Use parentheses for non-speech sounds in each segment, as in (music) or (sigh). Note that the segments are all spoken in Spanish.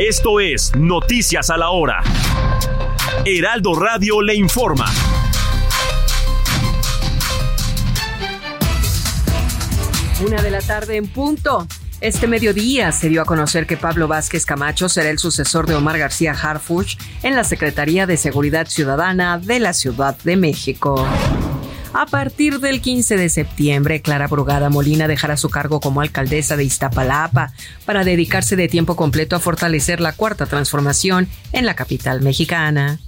Esto es Noticias a la Hora. Heraldo Radio le informa. Una de la tarde en punto. Este mediodía se dio a conocer que Pablo Vázquez Camacho será el sucesor de Omar García Harfuch en la Secretaría de Seguridad Ciudadana de la Ciudad de México. A partir del 15 de septiembre, Clara Brugada Molina dejará su cargo como alcaldesa de Iztapalapa para dedicarse de tiempo completo a fortalecer la cuarta transformación en la capital mexicana.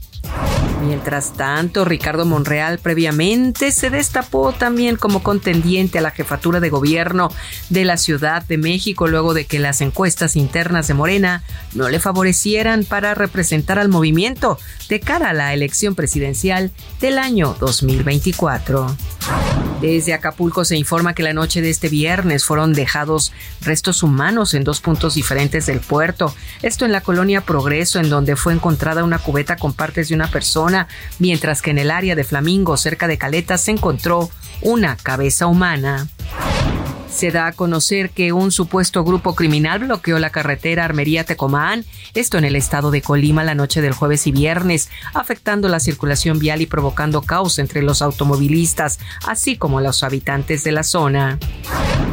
Mientras tanto, Ricardo Monreal previamente se destapó también como contendiente a la jefatura de gobierno de la Ciudad de México luego de que las encuestas internas de Morena no le favorecieran para representar al movimiento de cara a la elección presidencial del año 2024. Desde Acapulco se informa que la noche de este viernes fueron dejados restos humanos en dos puntos diferentes del puerto. Esto en la colonia Progreso, en donde fue encontrada una cubeta con partes de una persona, mientras que en el área de Flamingo, cerca de Caleta, se encontró una cabeza humana. Se da a conocer que un supuesto grupo criminal bloqueó la carretera Armería-Tecomán, esto en el estado de Colima la noche del jueves y viernes, afectando la circulación vial y provocando caos entre los automovilistas, así como los habitantes de la zona.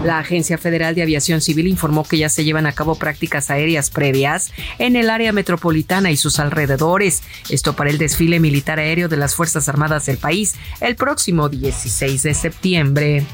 La Agencia Federal de Aviación Civil informó que ya se llevan a cabo prácticas aéreas previas en el área metropolitana y sus alrededores, esto para el desfile militar aéreo de las Fuerzas Armadas del país el próximo 16 de septiembre.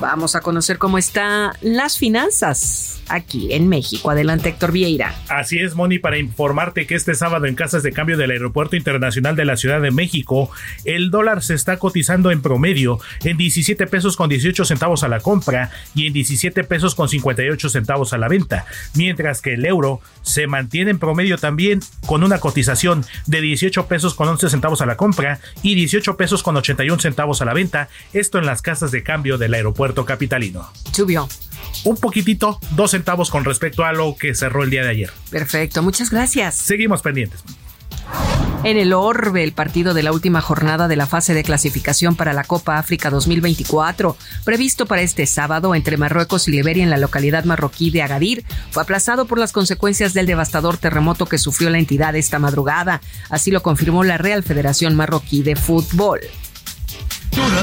Vamos a conocer cómo están las finanzas aquí en México. Adelante, Héctor Vieira. Así es, Moni, para informarte que este sábado en casas de cambio del Aeropuerto Internacional de la Ciudad de México, el dólar se está cotizando en promedio en 17 pesos con 18 centavos a la compra y en 17 pesos con 58 centavos a la venta, mientras que el euro se mantiene en promedio también con una cotización de 18 pesos con 11 centavos a la compra y 18 pesos con 81 centavos a la venta, esto en las casas de cambio del aeropuerto capitalino. Subió. Un poquitito, dos centavos con respecto a lo que cerró el día de ayer. Perfecto, muchas gracias. Seguimos pendientes. En el Orbe, el partido de la última jornada de la fase de clasificación para la Copa África 2024, previsto para este sábado entre Marruecos y Liberia en la localidad marroquí de Agadir, fue aplazado por las consecuencias del devastador terremoto que sufrió la entidad esta madrugada. Así lo confirmó la Real Federación Marroquí de Fútbol.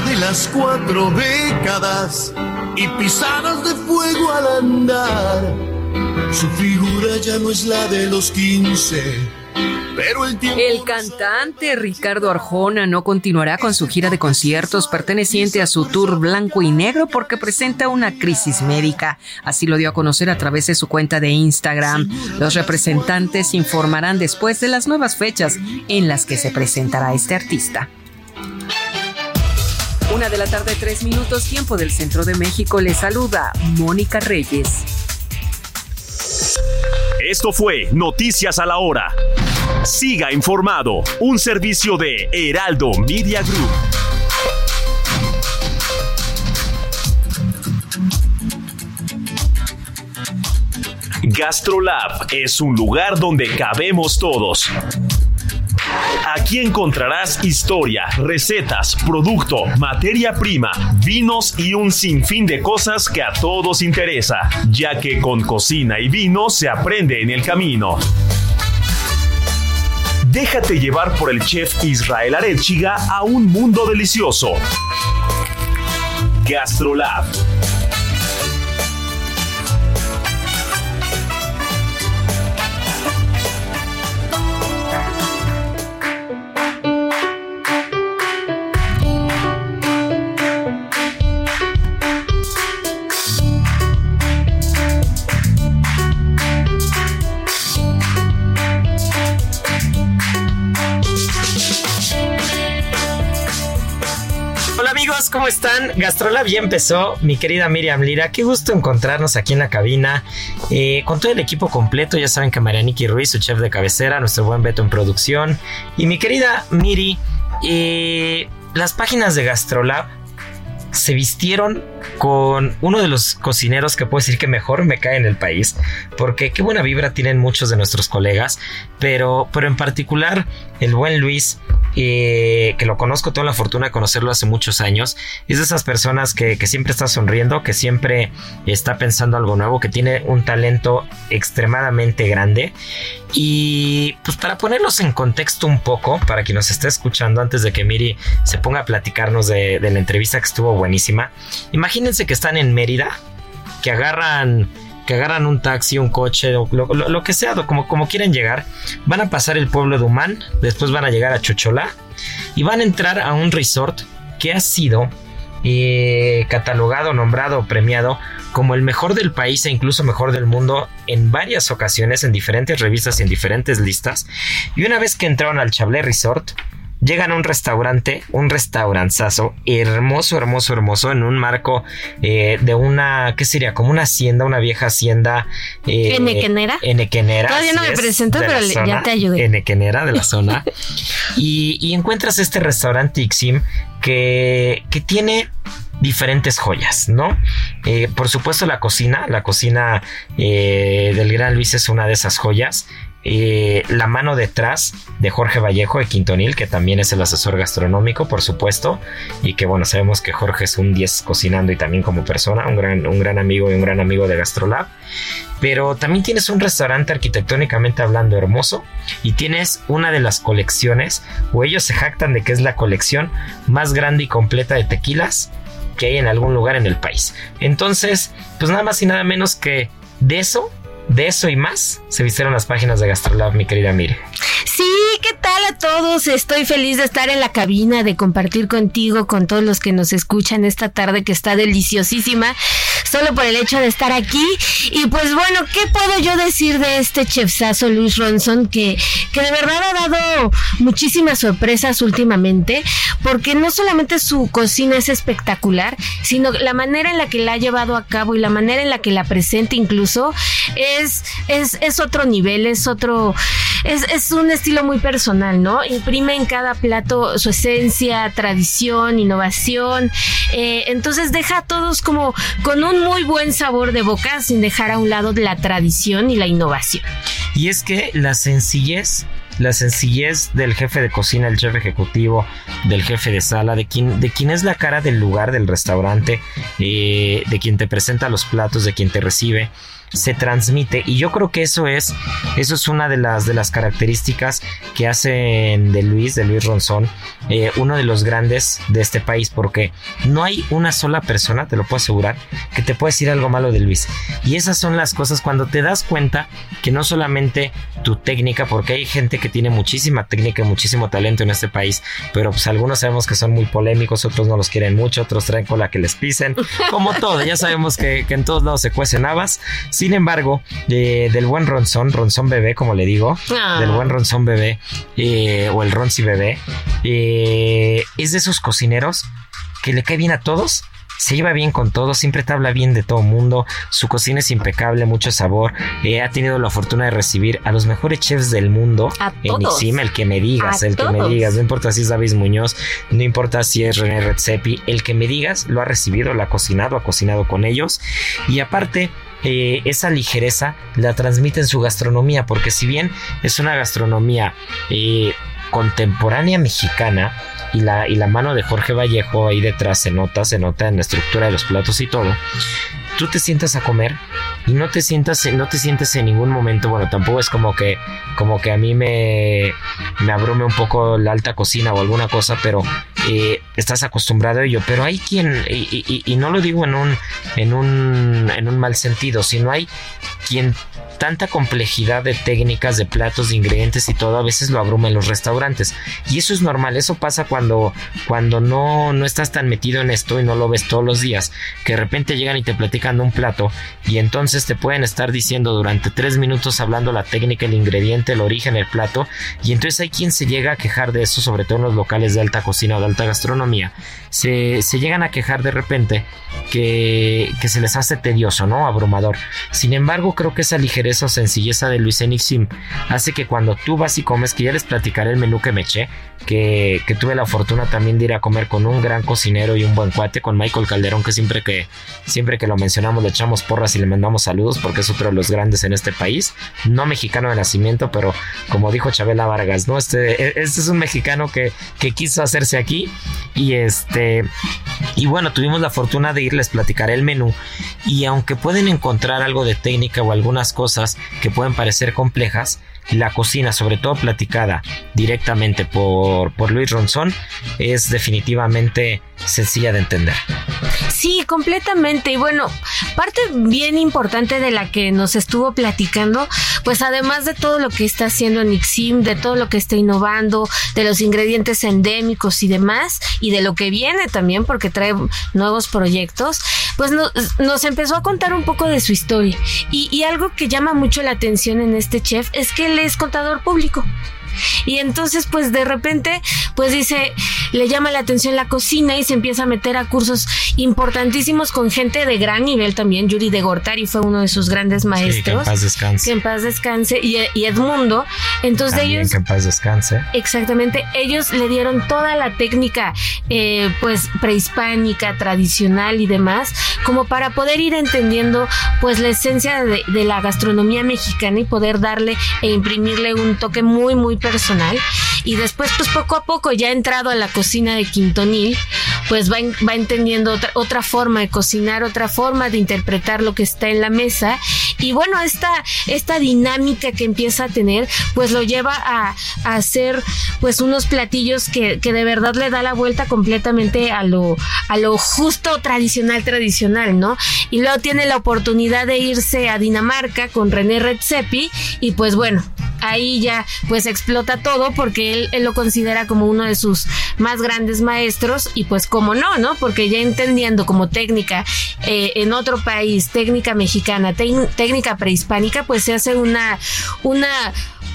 De las cuatro décadas y pisadas de fuego al andar. Su figura ya no es la de los 15 pero el, el cantante Ricardo Arjona no continuará con su gira de conciertos perteneciente a su tour blanco y negro porque presenta una crisis médica. Así lo dio a conocer a través de su cuenta de Instagram. Los representantes informarán después de las nuevas fechas en las que se presentará este artista. Una de la tarde, tres minutos, tiempo del centro de México. Le saluda Mónica Reyes. Esto fue Noticias a la Hora. Siga informado, un servicio de Heraldo Media Group. GastroLab es un lugar donde cabemos todos. Aquí encontrarás historia, recetas, producto, materia prima, vinos y un sinfín de cosas que a todos interesa, ya que con cocina y vino se aprende en el camino. Déjate llevar por el chef Israel Arechiga a un mundo delicioso. GastroLab. amigos, ¿cómo están? Gastrolab ya empezó, mi querida Miriam Lira. Qué gusto encontrarnos aquí en la cabina eh, con todo el equipo completo. Ya saben que Marianiki Ruiz, su chef de cabecera, nuestro buen Beto en producción. Y mi querida Miri, eh, las páginas de Gastrolab se vistieron con uno de los cocineros que puedo decir que mejor me cae en el país, porque qué buena vibra tienen muchos de nuestros colegas, pero, pero en particular el buen Luis, eh, que lo conozco, tengo la fortuna de conocerlo hace muchos años, es de esas personas que, que siempre está sonriendo, que siempre está pensando algo nuevo, que tiene un talento extremadamente grande. Y pues para ponerlos en contexto un poco, para quien nos esté escuchando antes de que Miri se ponga a platicarnos de, la entrevista que estuvo buenísima, imagínense que están en Mérida, que agarran que agarran un taxi, un coche, lo que sea, como, como quieran llegar, van a pasar el pueblo de Humán, después van a llegar a Chocholá y van a entrar a un resort que ha sido eh, catalogado, nombrado, premiado como el mejor del país e incluso mejor del mundo en varias ocasiones, en diferentes revistas y en diferentes listas. Y una vez que entraron al Chablé Resort, llegan a un restaurante, un restauranzazo, hermoso, hermoso, hermoso, en un marco eh, de una, ¿qué sería? Como una hacienda, una vieja hacienda. Eh, ¿Enequenera? Enequenera. Todavía no me presento, pero zona, ya te ayudé. Enequenera de la zona. (laughs) y, y, encuentras este restaurante Ixim que, que tiene diferentes joyas, ¿no? Eh, por supuesto la cocina, la cocina eh, del Gran Luis es una de esas joyas. Eh, la mano detrás de Jorge Vallejo de Quintonil, que también es el asesor gastronómico, por supuesto, y que bueno, sabemos que Jorge es un 10 cocinando y también como persona, un gran, un gran amigo y un gran amigo de Gastrolab. Pero también tienes un restaurante arquitectónicamente hablando hermoso y tienes una de las colecciones, o ellos se jactan de que es la colección más grande y completa de tequilas que hay en algún lugar en el país. Entonces, pues nada más y nada menos que de eso de eso y más se vistieron las páginas de Gastrolab, mi querida Mire. Sí, ¿qué tal a todos? Estoy feliz de estar en la cabina, de compartir contigo, con todos los que nos escuchan esta tarde que está deliciosísima, solo por el hecho de estar aquí. Y pues bueno, ¿qué puedo yo decir de este chefsazo Luis Ronson que, que de verdad ha dado muchísimas sorpresas últimamente? Porque no solamente su cocina es espectacular, sino la manera en la que la ha llevado a cabo y la manera en la que la presenta incluso es, es, es otro nivel, es otro, es, es un estilo muy personal, ¿no? Imprime en cada plato su esencia, tradición, innovación. Eh, entonces deja a todos como con un muy buen sabor de boca sin dejar a un lado la tradición y la innovación. Y es que la sencillez la sencillez del jefe de cocina, el jefe ejecutivo, del jefe de sala, de quien, de es la cara del lugar, del restaurante, eh, de quien te presenta los platos, de quien te recibe se transmite. Y yo creo que eso es eso es una de las de las características que hacen de Luis de Luis Ronzón eh, uno de los grandes de este país porque no hay una sola persona te lo puedo asegurar que te pueda decir algo malo de Luis. Y esas son las cosas cuando te das cuenta que no solamente tu técnica porque hay gente que tiene muchísima técnica y muchísimo talento en este país pero pues algunos sabemos que son muy polémicos otros no los quieren mucho otros traen cola que les pisen como todo ya sabemos que, que en todos lados se cuecen habas sin embargo, eh, del buen Ronzón, Ronzón bebé, como le digo, Ah. del buen Ronzón bebé, eh, o el Ronzi bebé, eh, es de esos cocineros que le cae bien a todos. Se lleva bien con todos, siempre te habla bien de todo mundo. Su cocina es impecable, mucho sabor. Eh, ha tenido la fortuna de recibir a los mejores chefs del mundo. A en todos. El que me digas, A el que me digas. No importa si es David Muñoz, no importa si es René Redzepi, el que me digas lo ha recibido, lo ha cocinado, ha cocinado con ellos. Y aparte, eh, esa ligereza la transmite en su gastronomía, porque si bien es una gastronomía eh, contemporánea mexicana, y la, y la mano de Jorge Vallejo ahí detrás se nota, se nota en la estructura de los platos y todo. Tú te sientas a comer y no te sientas, no te sientes en ningún momento, bueno, tampoco es como que, como que a mí me, me abrume un poco la alta cocina o alguna cosa, pero eh, estás acostumbrado a ello. Pero hay quien, y, y- no lo digo en un, en un, en un mal sentido, sino hay quien tanta complejidad de técnicas, de platos, de ingredientes y todo, a veces lo abruma en los restaurantes. Y eso es normal, eso pasa cuando, cuando no, no estás tan metido en esto y no lo ves todos los días, que de repente llegan y te platican un plato y entonces te pueden estar diciendo durante tres minutos hablando la técnica, el ingrediente, el origen, el plato, y entonces hay quien se llega a quejar de eso, sobre todo en los locales de alta cocina o de alta gastronomía, se, llegan a quejar de repente que, se les hace tedioso, ¿no? Abrumador. Sin embargo, creo que esa ligereza o sencilleza de Luis Enixim hace que cuando tú vas y comes, que ya les platicaré el menú que me eché, que, tuve la fortuna también de ir a comer con un gran cocinero y un buen cuate, con Michael Calderón, que siempre que, siempre que lo mencionamos le echamos porras y le mandamos saludos porque es otro de los grandes en este país. No mexicano de nacimiento, pero como dijo Chabela Vargas, ¿no? Este, e, este es un mexicano que, que quiso hacerse aquí y este y bueno, tuvimos la fortuna de irles platicar el menú y aunque pueden encontrar algo de técnica o algunas cosas que pueden parecer complejas, la cocina, sobre todo platicada directamente por, por Luis Ronzón, es definitivamente sencilla de entender. Sí, completamente. Y bueno, parte bien importante de la que nos estuvo platicando, pues además de todo lo que está haciendo Nixim, de todo lo que está innovando, de los ingredientes endémicos y demás, y de lo que viene también, porque trae nuevos proyectos, pues nos empezó a contar un poco de su historia. Y, y algo que llama mucho la atención en este chef es que él es contador público. Y entonces, pues de repente, pues dice, le llama la atención la cocina y se empieza a meter a cursos importantísimos con gente de gran nivel también. Yuri de Gortari fue uno de sus grandes maestros. que en paz descanse. Que en paz descanse. Y, Edmundo. Entonces ellos. Que en paz descanse. Exactamente. Ellos le dieron toda la técnica, eh, pues prehispánica, tradicional y demás, como para poder ir entendiendo, pues la esencia de, de la gastronomía mexicana y poder darle e imprimirle un toque muy, muy personal y después pues poco a poco ya ha entrado a la cocina de Quintonil, pues va, va entendiendo otra, otra forma de cocinar, otra forma de interpretar lo que está en la mesa y bueno, esta, esta dinámica que empieza a tener pues lo lleva a, hacer pues unos platillos que, que, de verdad le da la vuelta completamente a lo, a lo justo tradicional tradicional, ¿no? Y luego tiene la oportunidad de irse a Dinamarca con René Redzepi y pues bueno, ahí ya pues explota todo porque él, él, lo considera como uno de sus más grandes maestros y pues como no, ¿no? Porque ya entendiendo como técnica eh, en otro país, técnica mexicana, técnica prehispánica, pues se hace una, una,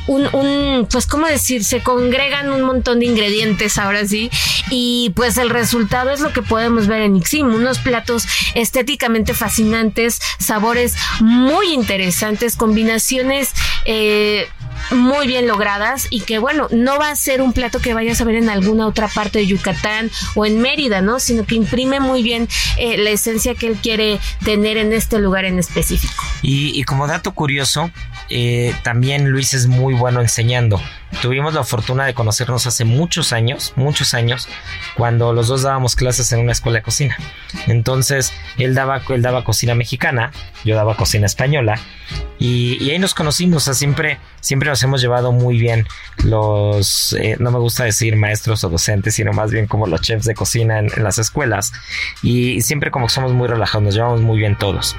un, un, pues, ¿cómo decir? Se congregan un montón de ingredientes ahora sí. Y pues el resultado es lo que podemos ver en Ixim. Unos platos estéticamente fascinantes, sabores muy interesantes, combinaciones eh, muy bien logradas y que bueno, no va a ser un plato que vayas a ver en alguna otra parte de Yucatán o en Mérida, ¿no? Sino que imprime muy bien eh, la esencia que él quiere tener en este lugar en específico. Y, como dato curioso, eh, también Luis es muy bueno enseñando. Tuvimos la fortuna de conocernos hace muchos años, muchos años, cuando los dos dábamos clases en una escuela de cocina. Entonces, él daba, él daba cocina mexicana, yo daba cocina española, y, ahí nos conocimos. O siempre, siempre nos hemos llevado muy bien los, eh, no me gusta decir maestros o docentes, sino más bien como los chefs de cocina en, las escuelas. Y, siempre como que somos muy relajados, nos llevamos muy bien todos.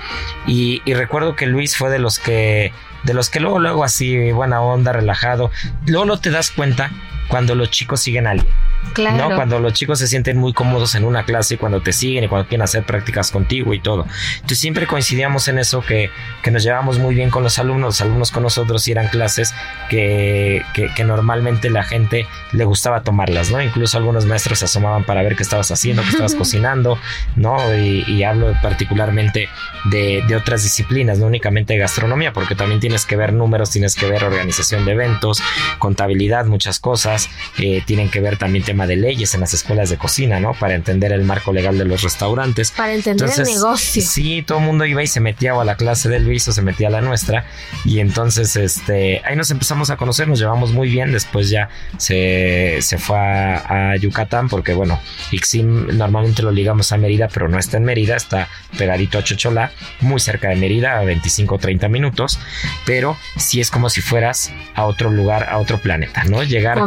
Y, y recuerdo que Luis fue de los que de los que luego, luego así, buena onda, relajado. Luego no te das cuenta cuando los chicos siguen a alguien. Claro. ¿no? Cuando los chicos se sienten muy cómodos en una clase y cuando te siguen y cuando quieren hacer prácticas contigo y todo. Entonces siempre coincidíamos en eso que, que nos llevábamos muy bien con los alumnos, los alumnos con nosotros y eran clases que, que, normalmente la gente le gustaba tomarlas, ¿no? Incluso algunos maestros se asomaban para ver qué estabas haciendo, qué estabas (laughs) cocinando, ¿no? Y, hablo particularmente de, de, otras disciplinas, no únicamente de gastronomía, porque también tienes que ver números, tienes que ver organización de eventos, contabilidad, muchas cosas, eh, tienen que ver también temas de leyes en las escuelas de cocina, ¿no? Para entender el marco legal de los restaurantes. Para entender el negocio. Sí, todo el mundo iba y se metía a la clase del Luis o se metía a la nuestra. Y entonces, este, ahí nos empezamos a conocer, nos llevamos muy bien. Después ya se, se fue a, Yucatán porque, bueno, Ixim normalmente lo ligamos a Mérida, pero no está en Mérida, está pegadito a Chocholá, muy cerca de Mérida, a 25 o 30 minutos. Pero sí es como si fueras a otro lugar, a otro planeta, ¿no? Llegar,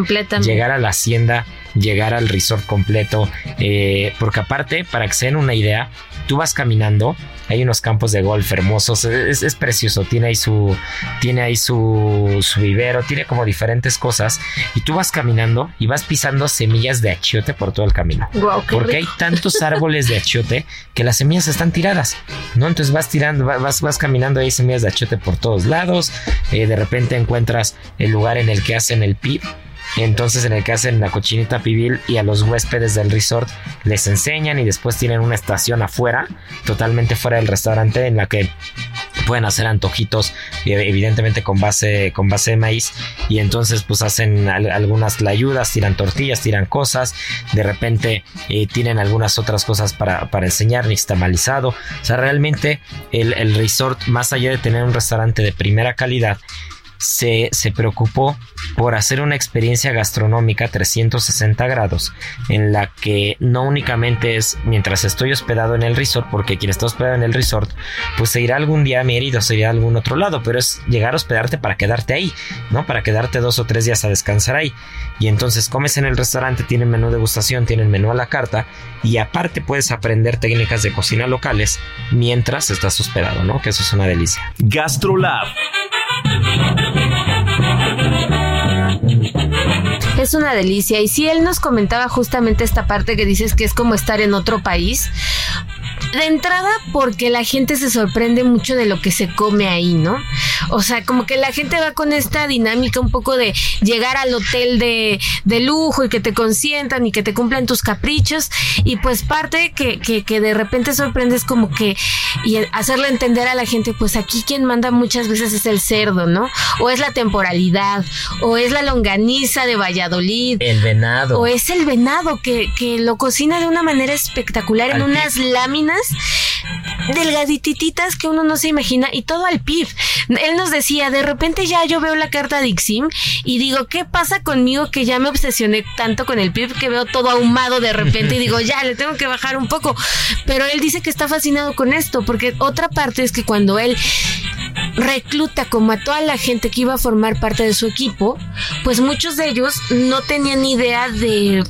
llegar a la hacienda llegar al resort completo. Eh, porque aparte, para que se den una idea, tú vas caminando, hay unos campos de golf hermosos, es, precioso, tiene ahí su, tiene ahí su, su, vivero, tiene como diferentes cosas, y tú vas caminando y vas pisando semillas de achiote por todo el camino. porque hay tantos árboles de achiote que las semillas están tiradas, ¿no? Entonces vas tirando, vas, vas caminando, hay semillas de achiote por todos lados, eh, de repente encuentras el lugar en el que hacen el pip Entonces en el que hacen la cochinita pibil y a los huéspedes del resort les enseñan y después tienen una estación afuera, totalmente fuera del restaurante en la que pueden hacer antojitos evidentemente con base con base de maíz. Y entonces pues hacen algunas ayudas tiran tortillas tiran cosas. De repente eh, tienen algunas otras cosas para, para enseñar nixtamalizado o sea realmente el, el resort más allá de tener un restaurante de primera calidad se, preocupó por hacer una experiencia gastronómica 360 grados en la que no únicamente es mientras estoy hospedado en el resort, porque quien está hospedado en el resort, pues se irá algún día a Mérida o se irá a algún otro lado, pero es llegar a hospedarte para quedarte ahí, ¿no? Para quedarte dos o tres días a descansar ahí. Y entonces comes en el restaurante, tienen menú de degustación, tienen menú a la carta y aparte puedes aprender técnicas de cocina locales mientras estás hospedado, ¿no? Que eso es una delicia. GastroLab es una delicia. Y si él nos comentaba justamente esta parte que dices que es como estar en otro país, de entrada porque la gente se sorprende mucho de lo que se come ahí, ¿no? O sea, como que la gente va con esta dinámica un poco de llegar al hotel de, de lujo y que te consientan y que te cumplan tus caprichos y pues parte que, que, que de repente sorprendes como que y hacerle entender a la gente, pues aquí quien manda muchas veces es el cerdo, ¿no? O es la temporalidad, o es la longaniza de Valladolid. El venado. O es el venado que, que lo cocina de una manera espectacular en unas láminas delgadititas que uno no se imagina y todo al PIB. Él nos decía, de repente ya yo veo la carta de Ixim y digo, ¿qué pasa conmigo que ya me obsesioné tanto con el PIB que veo todo ahumado de repente y digo, ya, le tengo que bajar un poco? Pero él dice que está fascinado con esto porque otra parte es que cuando él recluta como a toda la gente que iba a formar parte de su equipo, pues muchos de ellos no tenían idea de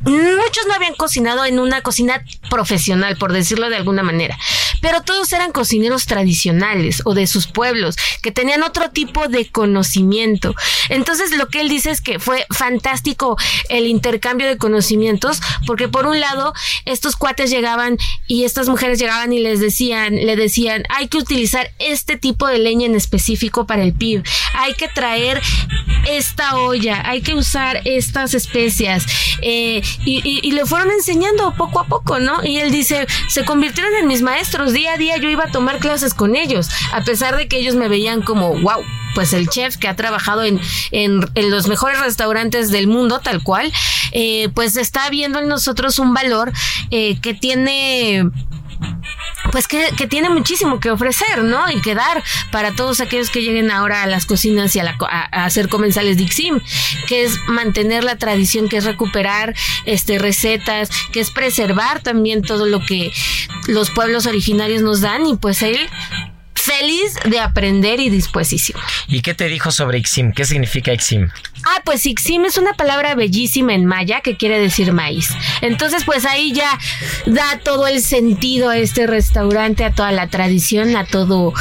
muchos no habían cocinado en una cocina profesional, por decirlo de alguna manera, pero todos eran cocineros tradicionales o de sus pueblos, que tenían otro tipo de conocimiento. Entonces lo que él dice es que fue fantástico el intercambio de conocimientos, porque por un lado estos cuates llegaban y estas mujeres llegaban y les decían, le decían, hay que utilizar este tipo de leña en específico para el PIB, hay que traer esta olla, hay que usar estas especias. Eh, y, le fueron enseñando poco a poco, ¿no? Y él dice, se convirtieron en mis maestros, día a día yo iba a tomar clases con ellos, a pesar de que ellos me veían como, wow, pues el chef que ha trabajado en, en, los mejores restaurantes del mundo, tal cual, eh, pues está viendo en nosotros un valor eh, que tiene pues que, tiene muchísimo que ofrecer, ¿no? Y que dar para todos aquellos que lleguen ahora a las cocinas y a, hacer comensales Dixim, que es mantener la tradición, que es recuperar este recetas, que es preservar también todo lo que los pueblos originarios nos dan y pues él feliz de aprender y dispuestísimo. ¿Y qué te dijo sobre Ixim? ¿Qué significa Ixim? Ah, pues Ixim es una palabra bellísima en maya que quiere decir maíz. Entonces, pues ahí ya da todo el sentido a este restaurante, a toda la tradición, a todo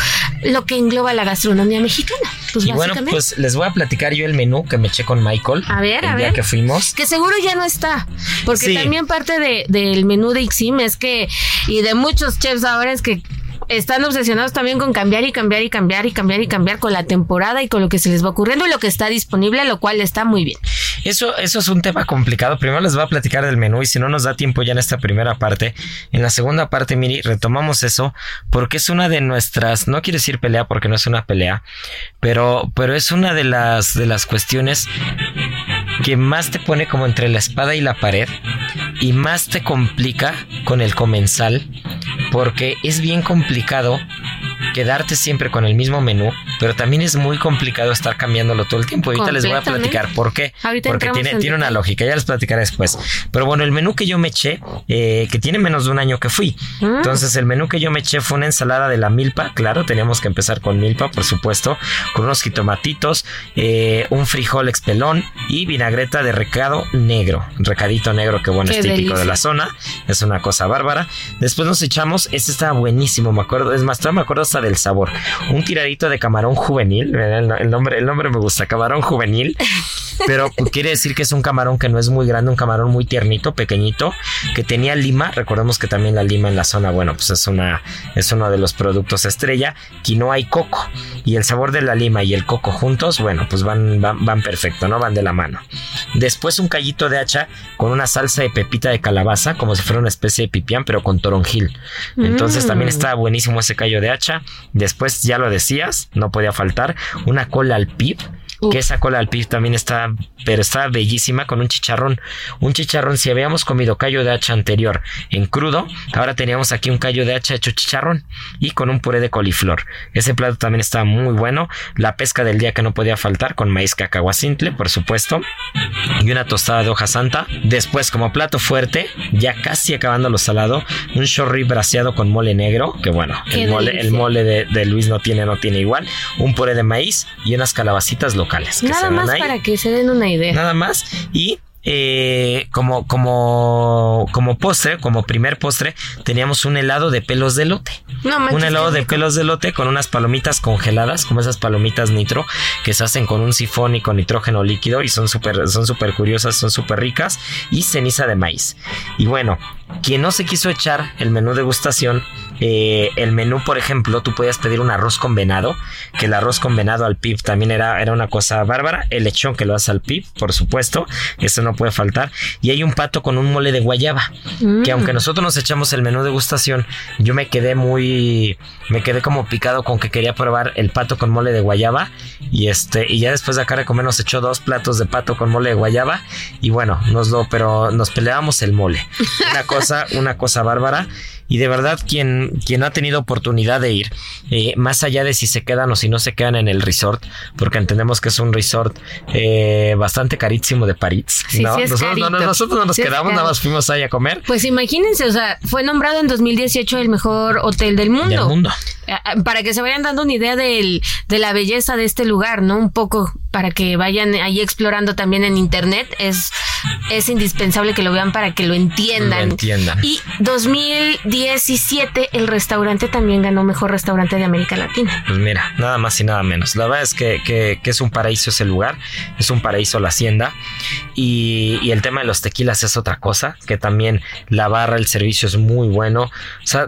lo que engloba la gastronomía mexicana. Pues y bueno, pues les voy a platicar yo el menú que me eché con Michael. A ver, el a día que fuimos. Que seguro ya no está. Porque también parte de, del menú de Ixim es que, y de muchos chefs ahora es que están obsesionados también con cambiar y cambiar y cambiar y cambiar y cambiar con la temporada y con lo que se les va ocurriendo y lo que está disponible, lo cual está muy bien. Eso, eso es un tema complicado. Primero les voy a platicar del menú y si no nos da tiempo ya en esta primera parte, en la segunda parte, Miri, retomamos eso porque es una de nuestras, no quiero decir pelea porque no es una pelea, pero, pero es una de las, de las cuestiones que más te pone como entre la espada y la pared y más te complica con el comensal porque es bien complicado quedarte siempre con el mismo menú, pero también es muy complicado estar cambiándolo todo el tiempo. Ahorita les voy a platicar por qué. Porque tiene, tiene una lógica, ya les platicaré después. Pero bueno, el menú que yo me eché, eh, que tiene menos de un año que fui. Mm. Entonces, el menú que yo me eché fue una ensalada de la milpa, claro, teníamos que empezar con milpa, por supuesto, con unos jitomatitos, eh, un frijol expelón y vinagreta de recado negro. Recadito negro, que bueno, es típico de la zona. Es una cosa bárbara. Después nos echamos, este estaba buenísimo, me acuerdo, es más, todavía me acuerdo del sabor. Un tiradito de camarón juvenil, el, nombre, el nombre me gusta, camarón juvenil. Pero quiere decir que es un camarón que no es muy grande, un camarón muy tiernito, pequeñito, que tenía lima. Recordemos que también la lima en la zona, bueno, pues es una es uno de los productos estrella, quinoa y coco. Y el sabor de la lima y el coco juntos, bueno, pues van, van, van perfecto, ¿no? Van de la mano. Después un callito de hacha con una salsa de pepita de calabaza, como si fuera una especie de pipián, pero con toronjil. Entonces Mm. también está buenísimo ese callo de hacha. Después, ya lo decías, no podía faltar, una cola al pip. Uf. Que esa cola al pip también está, pero está bellísima con un chicharrón. Un chicharrón, si habíamos comido callo de hacha anterior en crudo, ahora teníamos aquí un callo de hacha hecho chicharrón y con un puré de coliflor. Ese plato también está muy bueno. La pesca del día que no podía faltar con maíz cacahuacintle, por supuesto, y una tostada de hoja santa. Después, como plato fuerte, ya casi acabando lo salado, un chorri braseado con mole negro, que bueno, Qué el mole, el mole de, de Luis no tiene, no tiene igual. Un puré de maíz y unas calabacitas locales. Que Nada se más ahí. para que se den una idea. Nada más. Y eh, como, como, como postre, como primer postre, teníamos un helado de pelos de lote. No manches, un helado de pelos de lote con unas palomitas congeladas, como esas palomitas nitro, que se hacen con un sifón y con nitrógeno líquido y son súper son súper curiosas, son súper ricas, y ceniza de maíz. Y bueno, quien no se quiso echar el menú degustación, eh, el menú, por ejemplo, tú podías pedir un arroz con venado, que el arroz con venado al pip también era, era una cosa bárbara, el lechón que lo hace al pip, por supuesto, eso no puede faltar, y hay un pato con un mole de guayaba, Mm. que aunque nosotros nos echamos el menú degustación, yo me quedé muy, me quedé como picado con que quería probar el pato con mole de guayaba, y este, y ya después de acá de comer nos echó dos platos de pato con mole de guayaba, y bueno, nos lo, pero nos peleábamos el mole, una cosa, una cosa bárbara. Y de verdad, quien, quien ha tenido oportunidad de ir, eh, más allá de si se quedan o si no se quedan en el resort, porque entendemos que es un resort eh, bastante carísimo de París. Sí, ¿no? sí nosotros, no, no, nosotros no nos Sí quedamos, nada más fuimos ahí a comer Pues imagínense, o sea, fue nombrado en 2018 el mejor hotel del mundo. del mundo. Para que se vayan dando una idea del, de la belleza de este lugar, ¿no? Un poco para que vayan ahí explorando también en internet. Es, es indispensable que lo vean para que lo entiendan. Lo entiendan. Y 2017 el restaurante también ganó mejor restaurante de América Latina. Pues mira, nada más y nada menos. La verdad es que, que- que es un paraíso ese lugar, es un paraíso la hacienda. Y, y el tema de los tequilas es otra cosa, que también la barra, el servicio es muy bueno. O sea,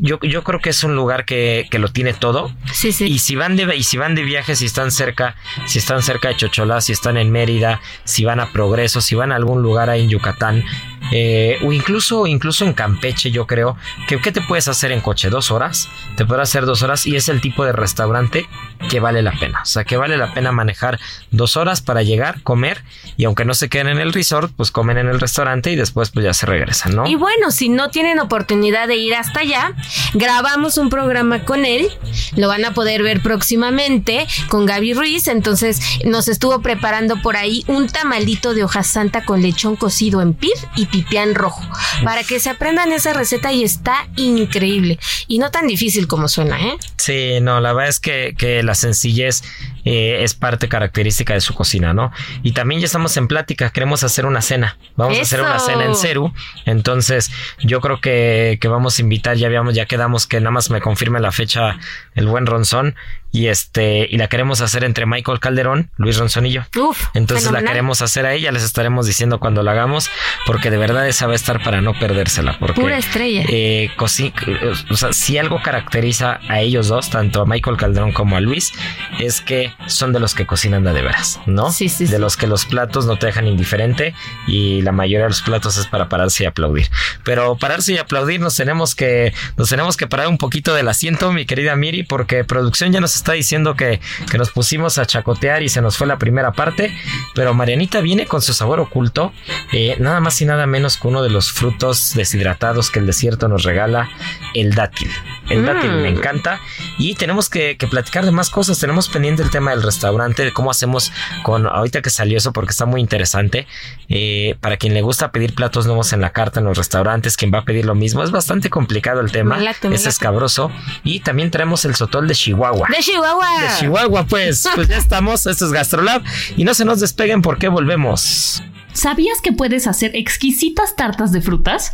yo, yo creo que es un lugar que, que lo tiene todo. Sí, sí. Y si van de y si van de viaje, si están cerca, si están cerca de Chocholá, si están en Mérida, si van a Progreso, si van a algún lugar ahí en Yucatán, eh, o incluso, incluso en Campeche, yo creo que ¿qué te puedes hacer en coche? Dos horas, te podrás hacer dos horas y es el tipo de restaurante que vale la pena. O sea, que vale la pena manejar dos horas para llegar, comer y aunque no se queden en el resort, pues comen en el restaurante y después pues ya se regresan, ¿no? Y bueno, si no tienen oportunidad de ir hasta allá, grabamos un programa con él. Lo van a poder ver próximamente con Gaby Ruiz. Entonces nos estuvo preparando por ahí un tamalito de hoja santa con lechón cocido en pir y pipián rojo. Para que se aprendan esa receta y está increíble. Y no tan difícil como suena, ¿eh? Sí, no, la verdad es que, que la sencillez eh, es parte característica de su cocina, ¿no? Y también ya estamos en plática, queremos hacer una cena. Vamos a hacer una cena en Ceru. Entonces, yo creo que, que vamos a invitar, ya habíamos, ya quedamos que nada más me confirme la fecha el buen Ronzón. Y este, y la queremos hacer entre Michael Calderón, Luis Ronzón y yo. Uf. Entonces la queremos hacer ahí, ya les estaremos diciendo cuando la hagamos, porque de verdad esa va a estar para no perdérsela. Porque, Pura estrella. eh, eh, o sea, si algo caracteriza a ellos dos, tanto a Michael Calderón como a Luis, es que son de los que cocinan de, de veras, ¿no? Sí, sí, de sí. los que los platos no te dejan indiferente y la mayoría de los platos es para pararse y aplaudir. Pero pararse y aplaudir nos tenemos que, nos tenemos que parar un poquito del asiento, mi querida Miri, porque producción ya nos está diciendo que, que nos pusimos a chacotear y se nos fue la primera parte, pero Marianita viene con su sabor oculto, eh, nada más y nada menos que uno de los frutos deshidratados que el desierto nos regala, el dátil. El Mm. dátil me encanta y tenemos que, que platicar de más cosas. Tenemos pendiente el tema del restaurante, de cómo hacemos con ahorita que salió eso porque está muy interesante. Eh, para quien le gusta pedir platos nuevos en la carta en los restaurantes, quien va a pedir lo mismo, es bastante complicado el tema. Late, es escabroso. Y también traemos el sotol de Chihuahua. De Chihuahua. De Chihuahua, pues, (laughs) pues ya estamos. Esto es Gastrolab. Y no se nos despeguen porque volvemos. ¿Sabías que puedes hacer exquisitas tartas de frutas?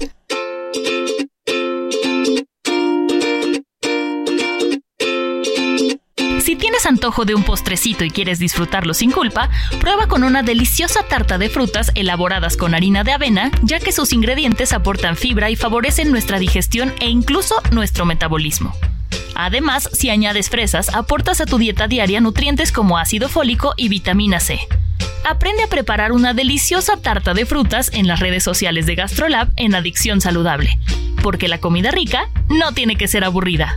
Si tienes antojo de un postrecito y quieres disfrutarlo sin culpa, prueba con una deliciosa tarta de frutas elaboradas con harina de avena, ya que sus ingredientes aportan fibra y favorecen nuestra digestión e incluso nuestro metabolismo. Además, si añades fresas, aportas a tu dieta diaria nutrientes como ácido fólico y vitamina C. Aprende a preparar una deliciosa tarta de frutas en las redes sociales de GastroLab en Adicción Saludable, porque la comida rica no tiene que ser aburrida.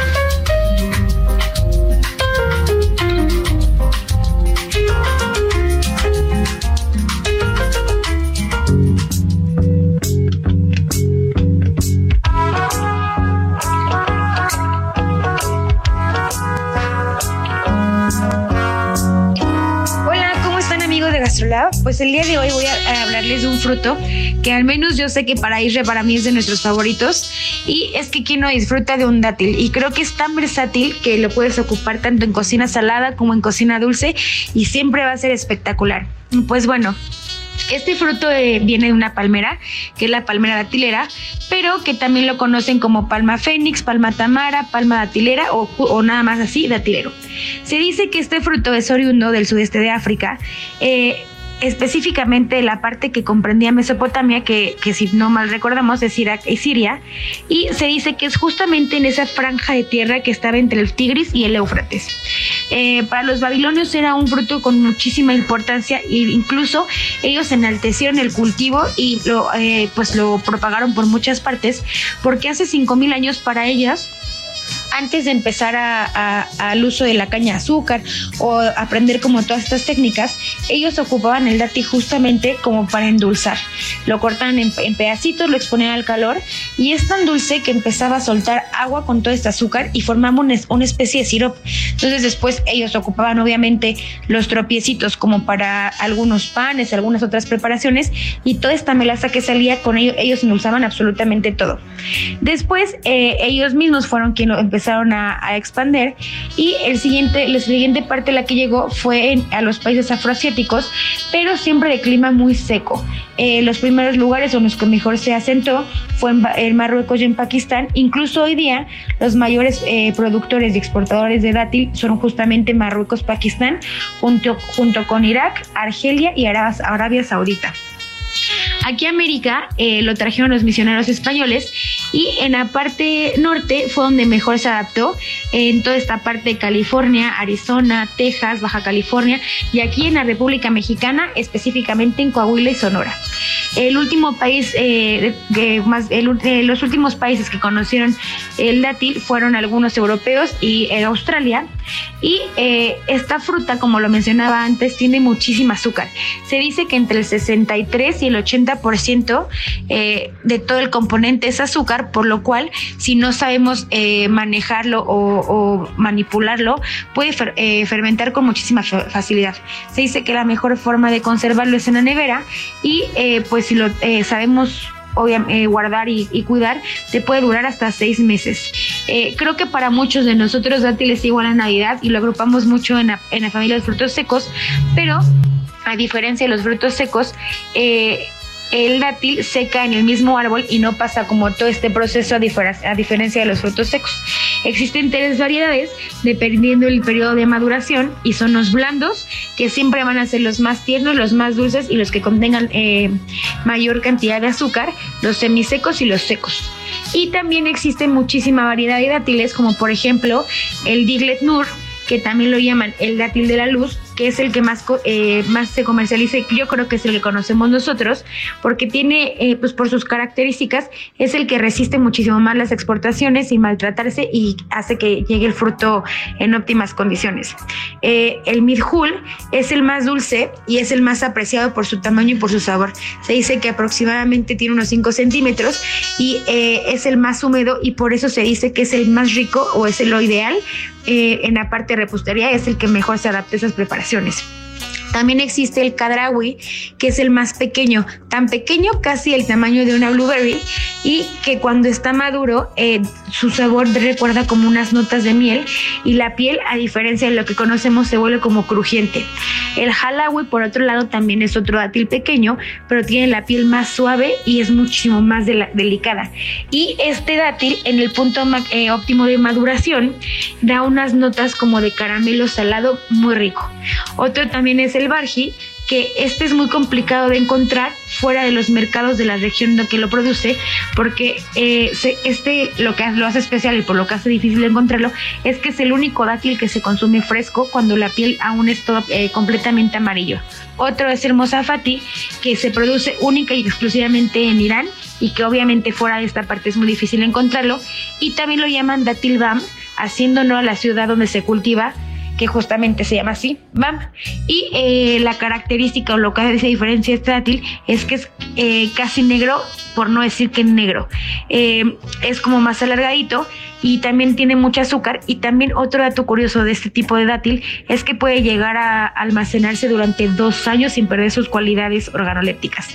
Pues el día de hoy voy a, a hablarles de un fruto que al menos yo sé que para Isra para mí es de nuestros favoritos y es que quien no disfruta de un dátil y creo que es tan versátil que lo puedes ocupar tanto en cocina salada como en cocina dulce y siempre va a ser espectacular. Pues bueno, este fruto eh, viene de una palmera, que es la palmera datilera, pero que también lo conocen como palma fénix, palma tamara, palma datilera o, o nada más así, datilero. Se dice que este fruto es oriundo del sudeste de África. eh, específicamente la parte que comprendía Mesopotamia, que, que si no mal recordamos es Irak y Siria, y se dice que es justamente en esa franja de tierra que estaba entre el Tigris y el Éufrates. Eh, para los babilonios era un fruto con muchísima importancia e incluso ellos enaltecieron el cultivo y lo, eh, pues lo propagaron por muchas partes, porque hace 5.000 años para ellas antes de empezar a- al uso de la caña de azúcar o aprender como todas estas técnicas, ellos ocupaban el dátil justamente como para endulzar. Lo cortaban en pedacitos, lo exponían al calor y es tan dulce que empezaba a soltar agua con todo este azúcar y formaba una, es- una especie de sirope. Entonces después ellos ocupaban obviamente los tropiecitos como para algunos panes, algunas otras preparaciones y toda esta melaza que salía con ellos, ellos endulzaban absolutamente todo. Después eh, ellos mismos fueron quienes empezaron a, a expander y el siguiente, la siguiente parte la que llegó fue a los países afroasiáticos, pero siempre de clima muy seco. Eh, los primeros lugares en los que mejor se asentó fue en, Marruecos y en Pakistán. Incluso hoy día los mayores eh, productores y exportadores de dátil son justamente Marruecos, Pakistán, junto, junto con Irak, Argelia y Arabia, Saudita. Aquí América eh, lo trajeron los misioneros españoles y en la parte norte fue donde mejor se adaptó, en toda esta parte de California, Arizona, Texas, Baja California y aquí en la República Mexicana, específicamente en Coahuila y Sonora. El último país, eh, que más, el eh, los últimos países que conocieron el dátil fueron algunos europeos y eh, Australia. Y eh, esta fruta, como lo mencionaba antes, tiene muchísimo azúcar. Se dice que entre el 63 y el 80% eh, de todo el componente es azúcar, por lo cual si no sabemos eh, manejarlo o, manipularlo, puede eh, fermentar con muchísima fa- facilidad. Se dice que la mejor forma de conservarlo es en la nevera y eh, pues si lo sabemos eh, guardar y, cuidar, te puede durar hasta seis meses. Creo que para muchos de nosotros dátiles igual a Navidad y lo agrupamos mucho en la, en la familia de frutos secos, pero a diferencia de los frutos secos, el dátil seca en el mismo árbol y no pasa como todo este proceso a, diferencia de los frutos secos. Existen tres variedades dependiendo del periodo de maduración y son los blandos, que siempre van a ser los más tiernos, los más dulces y los que contengan eh, mayor cantidad de azúcar, los semisecos y los secos. Y también existe muchísima variedad de dátiles, como por ejemplo el Diglet Nur, que también lo llaman el dátil de la luz, es el que más, eh, más se comercializa y yo creo que es el que conocemos nosotros, porque tiene, eh, pues por sus características, es el que resiste muchísimo más las exportaciones sin maltratarse y hace que llegue el fruto en óptimas condiciones. Eh, el mirjul es el más dulce y es el más apreciado por su tamaño y por su sabor. Se dice que aproximadamente tiene unos 5 centímetros y es el más húmedo y por eso se dice que es el más rico o es lo ideal en la parte de repostería, es el que mejor se adapta a esas preparaciones. También existe el cadrawi, que es el más pequeño, tan pequeño casi el tamaño de una blueberry y que cuando está maduro eh, su sabor recuerda como unas notas de miel y la piel, a diferencia de lo que conocemos, se vuelve como crujiente. El halawi, por otro lado, también es otro dátil pequeño, pero tiene la piel más suave y es muchísimo más delicada. Y este dátil, en el punto eh, óptimo de maduración, da unas notas como de caramelo salado muy rico. Otro también es el barji, que este es muy complicado de encontrar fuera de los mercados de la región que lo produce, porque eh, este lo que lo hace especial y por lo que hace difícil encontrarlo es que es el único dátil que se consume fresco cuando la piel aún es todo, eh, completamente amarillo. Otro es el mozafati, que se produce única y exclusivamente en Irán y que obviamente fuera de esta parte es muy difícil encontrarlo. Y también lo llaman dátil bam, haciéndolo a la ciudad donde se cultiva que justamente se llama así, BAM. Y eh, la característica o lo que hace diferencia este dátil es que es eh, casi negro, por no decir que negro. Eh, es como más alargadito y también tiene mucho azúcar. Y también otro dato curioso de este tipo de dátil es que puede llegar a almacenarse durante dos años sin perder sus cualidades organolépticas.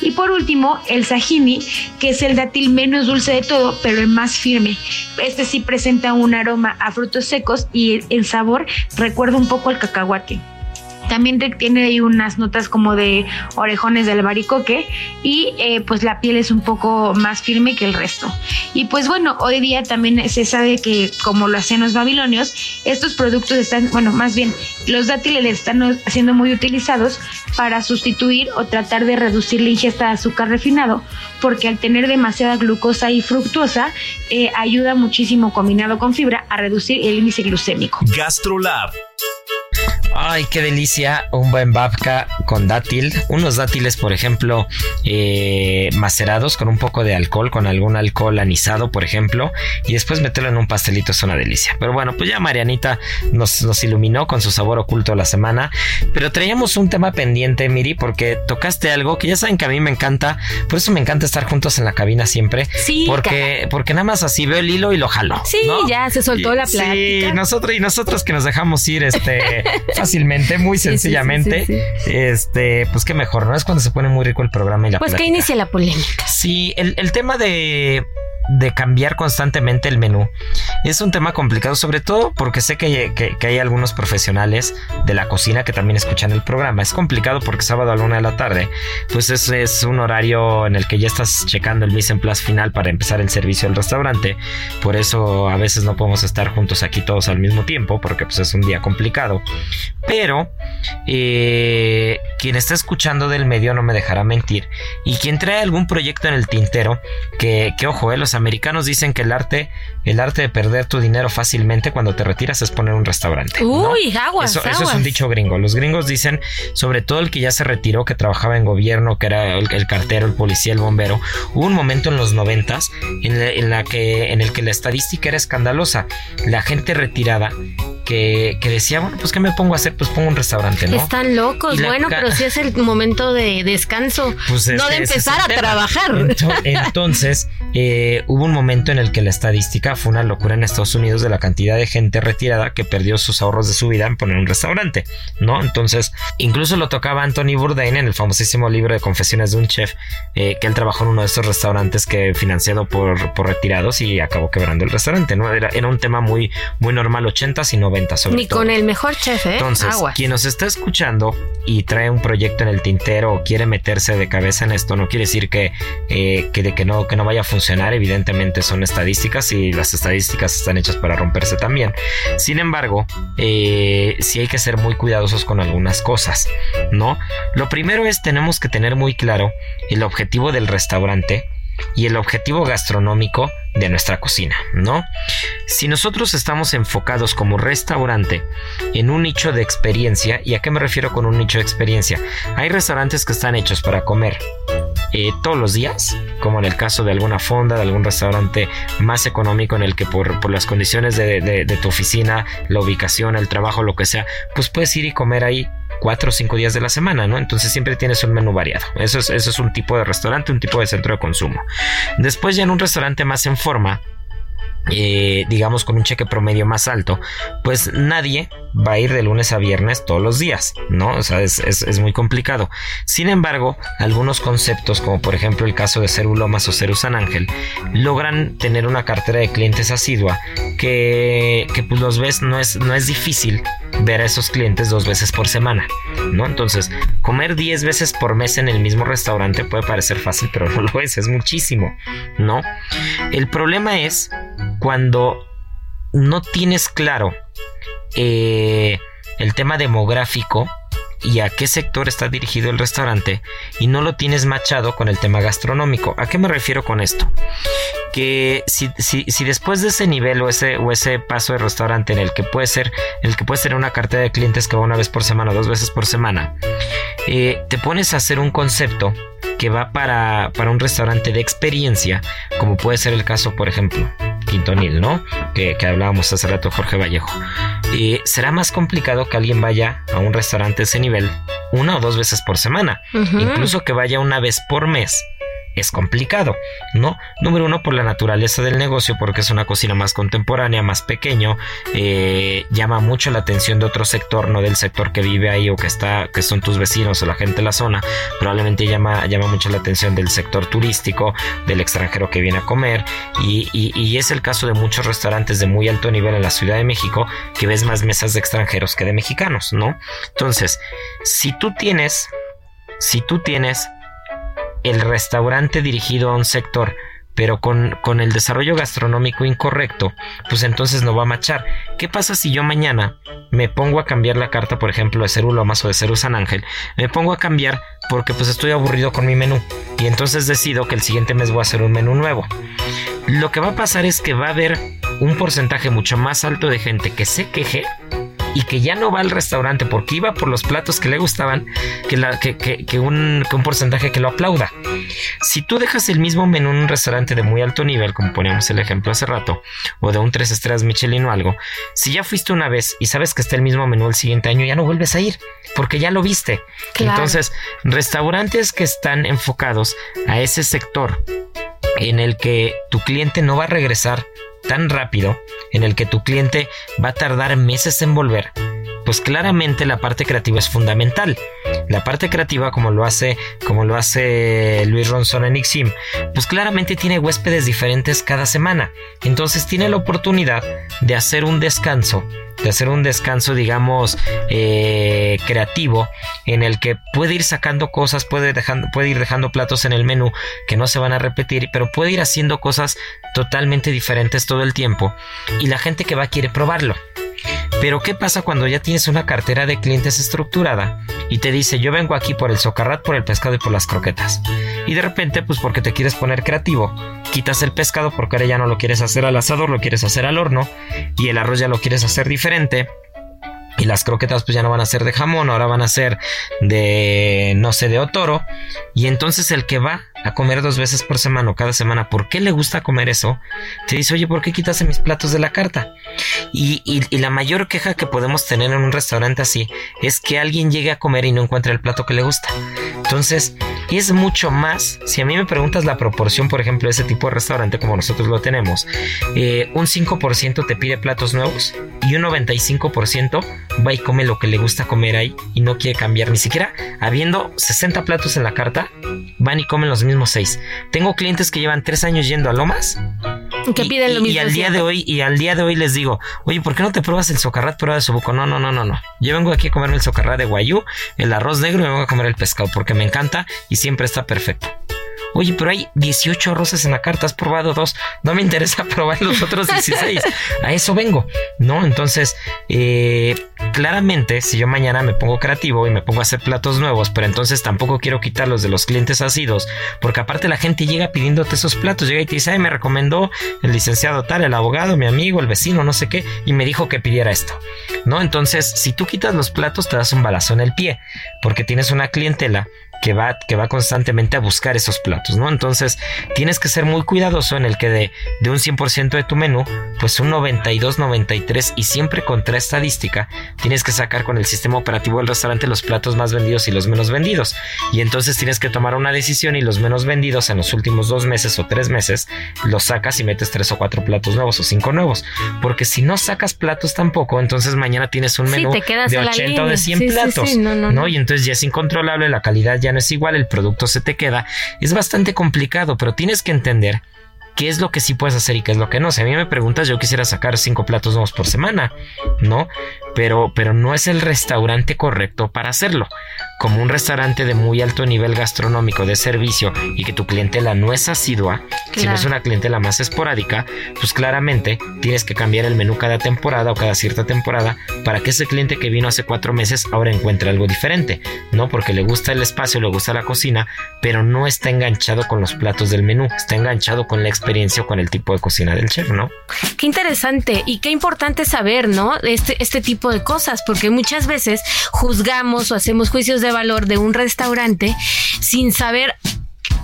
Y por último, el sajini, que es el dátil menos dulce de todo, pero el más firme. Este sí presenta un aroma a frutos secos y en sabor recuerda un poco al cacahuate. También tiene ahí unas notas como de orejones del albaricoque y eh, pues la piel es un poco más firme que el resto. Y pues bueno, hoy día también se sabe que como lo hacían los babilonios, estos productos están, bueno, más bien los dátiles están siendo muy utilizados para sustituir o tratar de reducir la ingesta de azúcar refinado, porque al tener demasiada glucosa y fructuosa, eh, ayuda muchísimo combinado con fibra a reducir el índice glucémico. GastroLab Ay, qué delicia, un buen babka con dátil. Unos dátiles, por ejemplo, eh, macerados con un poco de alcohol, con algún alcohol anisado, por ejemplo, y después meterlo en un pastelito es una delicia. Pero bueno, pues ya Marianita nos, nos iluminó con su sabor oculto la semana. Pero traíamos un tema pendiente, Miri, porque tocaste algo que ya saben que a mí me encanta. Por eso me encanta estar juntos en la cabina siempre. Sí. Porque, porque nada más así veo el hilo y lo jalo. Sí, ya se soltó la plática. Sí, nosotros y nosotros que nos dejamos ir, este. (laughs) fácilmente, muy (laughs) sencillamente. este, pues qué mejor, ¿no? Es cuando se pone muy rico el programa y la Pues que inicia la polémica. Sí, el, el tema de de cambiar constantemente el menú. Es un tema complicado, sobre todo porque sé que, hay algunos profesionales de la cocina que también escuchan el programa. Es complicado porque sábado a la una de la tarde, pues es, es un horario en el que ya estás checando el mise en place final para empezar el servicio del restaurante. Por eso a veces no podemos estar juntos aquí todos al mismo tiempo, porque pues es un día complicado. Pero eh, quien está escuchando del medio no me dejará mentir. Y quien trae algún proyecto en el tintero, que, que ojo, eh, los americanos dicen que el arte, el arte de perder tu dinero fácilmente cuando te retiras es poner un restaurante. Uy, aguas, eso, eso, es un dicho gringo. Los gringos dicen, sobre todo el que ya se retiró, que trabajaba en gobierno, que era el, cartero, el policía, el bombero. Hubo un momento en los noventas en, la que, en el que la estadística era escandalosa. La gente retirada que, decía, bueno, pues ¿qué me pongo a hacer? Pues pongo un restaurante, ¿no? Están locos, bueno, pero si es el momento de descanso, (laughs) pues no de empezar a trabajar. Entonces, eh, hubo un momento en el que la estadística fue una locura en Estados Unidos de la cantidad de gente retirada que perdió sus ahorros de su vida en poner un restaurante, ¿no? Entonces, incluso lo tocaba Anthony Bourdain en el famosísimo libro de Confesiones de un Chef, eh, que él trabajó en uno de estos restaurantes que financiado por, por retirados y acabó quebrando el restaurante, ¿no? Era, era un tema muy, muy normal, 80s y 90 sobre Ni con el mejor chef, ¿eh? Entonces, quien nos está escuchando y trae un proyecto en el tintero o quiere meterse de cabeza en esto, no quiere decir que, eh, que, de que, no, que no vaya a funcionar. Evidentemente son estadísticas y las estadísticas están hechas para romperse también. Sin embargo, eh, sí hay que ser muy cuidadosos con algunas cosas, ¿no? Lo primero es tenemos que tener muy claro el objetivo del restaurante y el objetivo gastronómico de nuestra cocina, ¿no? Si nosotros estamos enfocados como restaurante en un nicho de experiencia, ¿y a qué me refiero con un nicho de experiencia? Hay restaurantes que están hechos para comer eh, todos los días, como en el caso de alguna fonda, de algún restaurante más económico en el que por, las condiciones de, de tu oficina, la ubicación, el trabajo, lo que sea, pues puedes ir y comer ahí cuatro o cinco días de la semana, ¿no? Entonces siempre tienes un menú variado. Eso es, eso es un tipo de restaurante, un tipo de centro de consumo. Después ya en un restaurante más en forma, eh, digamos con un cheque promedio más alto, pues nadie va a ir de lunes a viernes todos los días, ¿no? O sea, es, muy complicado. Sin embargo, algunos conceptos, como por ejemplo el caso de Ceru Lomas o Ceru San Ángel, logran tener una cartera de clientes asidua que, que pues los ves, no es, no es difícil ver a esos clientes dos veces por semana, ¿no? Entonces, comer 10 veces por mes en el mismo restaurante puede parecer fácil, pero (laughs) no lo es, es muchísimo, ¿no? El problema es cuando no tienes claro eh, el tema demográfico y a qué sector está dirigido el restaurante y no lo tienes machado con el tema gastronómico. ¿A qué me refiero con esto? Que si, si, después de ese nivel o ese, o ese paso de restaurante en el que puede ser, en el que puedes tener una cartera de clientes que va una vez por semana, dos veces por semana, eh, te pones a hacer un concepto que va para, para un restaurante de experiencia, como puede ser el caso, por ejemplo, Quintonil, ¿no? Que, hablábamos hace rato Jorge Vallejo. Y será más complicado que alguien vaya a un restaurante de ese nivel una o dos veces por semana, incluso que vaya una vez por mes es complicado, ¿no? Número uno, por la naturaleza del negocio, porque es una cocina más contemporánea, más pequeño, eh, llama mucho la atención de otro sector, no del sector que vive ahí o que está, que son tus vecinos o la gente de la zona, probablemente llama, llama mucho la atención del sector turístico, del extranjero que viene a comer, y, y es el caso de muchos restaurantes de muy alto nivel en la Ciudad de México, que ves más mesas de extranjeros que de mexicanos, ¿no? Entonces, si tú tienes, si tú tienes el restaurante dirigido a un sector, pero con, con, el desarrollo gastronómico incorrecto, pues entonces no va a machar. ¿Qué pasa si yo mañana me pongo a cambiar la carta, por ejemplo, de Ceru Lomas o de Ceru San Ángel? Me pongo a cambiar porque pues estoy aburrido con mi menú y entonces decido que el siguiente mes voy a hacer un menú nuevo. Lo que va a pasar es que va a haber un porcentaje mucho más alto de gente que se queje y que ya no va al restaurante porque iba por los platos que le gustaban que, la, que, que, un, que un porcentaje que lo aplauda. Si tú dejas el mismo menú en un restaurante de muy alto nivel, como poníamos el ejemplo hace rato, o de un tres estrellas Michelin o algo, si ya fuiste una vez y sabes que está el mismo menú el siguiente año, ya no vuelves a ir porque ya lo viste. Entonces, restaurantes que están enfocados a ese sector en el que tu cliente no va a regresar tan rápido en el que tu cliente va a tardar meses en volver, pues claramente la parte creativa es fundamental. La parte creativa, como lo hace, como lo hace Luis Ronson en Ixim, pues claramente tiene huéspedes diferentes cada semana. Entonces tiene la oportunidad de hacer un descanso de hacer un descanso, digamos, eh, creativo, en el que puede ir sacando cosas, puede, puede ir dejando platos en el menú que no se van a repetir, pero puede ir haciendo cosas totalmente diferentes todo el tiempo y la gente que va quiere probarlo. Pero ¿qué pasa cuando ya tienes una cartera de clientes estructurada y te dice yo vengo aquí por el socarrat, por el pescado y por las croquetas? Y de repente, pues porque te quieres poner creativo, quitas el pescado porque ahora ya no lo quieres hacer al asador, lo quieres hacer al horno y el arroz ya lo quieres hacer diferente. Y las croquetas pues ya no van a ser de jamón, ahora van a ser de, no sé, de otoro. Y entonces el que va a comer dos veces por semana o cada semana, ¿por qué le gusta comer eso? Te dice, oye, ¿por qué quitaste mis platos de la carta? Y, la mayor queja que podemos tener en un restaurante así es que alguien llegue a comer y no encuentre el plato que le gusta. Entonces, es mucho más, si a mí me preguntas la proporción, por ejemplo, de ese tipo de restaurante como nosotros lo tenemos, eh, un 5% te pide platos nuevos y un 95% va y come lo que le gusta comer ahí y no quiere cambiar ni siquiera habiendo 60 platos en la carta, van y comen los mismos 6. Tengo clientes que llevan 3 años yendo a Lomas que piden lo mismo. Y al día de hoy, y al día de hoy les digo, oye, ¿por qué no te pruebas el socarrat prueba de subuco? No, no, no, no, no. Yo vengo aquí a comerme el socarrat de guayú, el arroz negro y me vengo a comer el pescado porque me encanta y siempre está perfecto. Oye, pero hay 18 arroces en la carta, has probado dos. No me interesa (laughs) probar los otros 16. A eso vengo, ¿no? Entonces, eh, claramente, si yo mañana me pongo creativo y me pongo a hacer platos nuevos, pero entonces tampoco quiero quitarlos de los clientes ácidos, porque aparte la gente llega pidiéndote esos platos, llega y te dice, ay, me recomendó el licenciado tal, el abogado, mi amigo, el vecino, no sé qué, y me dijo que pidiera esto, ¿no? Entonces, si tú quitas los platos, te das un balazo en el pie, porque tienes una clientela que va, que va constantemente a buscar esos platos, ¿no? Entonces tienes que ser muy cuidadoso en el que de, de un 100% de tu menú, pues un 92, 93 y siempre contra estadística, tienes que sacar con el sistema operativo del restaurante los platos más vendidos y los menos vendidos. Y entonces tienes que tomar una decisión y los menos vendidos en los últimos dos meses o tres meses los sacas y metes tres o cuatro platos nuevos o cinco nuevos. Porque si no sacas platos tampoco, entonces mañana tienes un menú de 80 o de 100 platos. no, no, no. Y entonces ya es incontrolable, la calidad ya no es igual, el producto se te queda. Es bastante complicado, pero tienes que entender qué es lo que sí puedes hacer y qué es lo que no. Si a mí me preguntas, yo quisiera sacar cinco platos nuevos por semana, ¿no? Pero, pero no es el restaurante correcto para hacerlo como un restaurante de muy alto nivel gastronómico de servicio y que tu clientela no es asidua, sino es una clientela más esporádica, pues claramente tienes que cambiar el menú cada temporada o cada cierta temporada para que ese cliente que vino hace cuatro meses ahora encuentre algo diferente, ¿no? Porque le gusta el espacio, le gusta la cocina, pero no está enganchado con los platos del menú, está enganchado con la experiencia o con el tipo de cocina del chef, ¿no? Qué interesante y qué importante saber, ¿no? Este, este tipo de cosas, porque muchas veces juzgamos o hacemos juicios de valor de un restaurante sin saber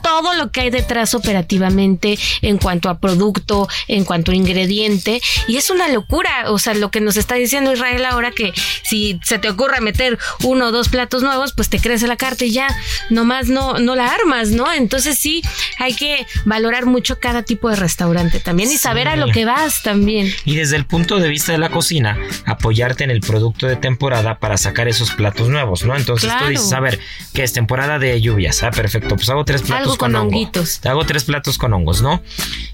todo lo que hay detrás operativamente en cuanto a producto, en cuanto a ingrediente. Y es una locura. O sea, lo que nos está diciendo Israel ahora que si se te ocurre meter uno o dos platos nuevos, pues te crece la carta y ya nomás no, no la armas, ¿no? Entonces sí, hay que valorar mucho cada tipo de restaurante también y saber a lo que vas también. Y desde el punto de vista de la cocina, apoyarte en el producto de temporada para sacar esos platos nuevos, ¿no? Entonces tú dices, a ver, que es temporada de lluvias, ah, perfecto, pues hago tres platos con, honguitos. Te hago tres platos con hongos, ¿no?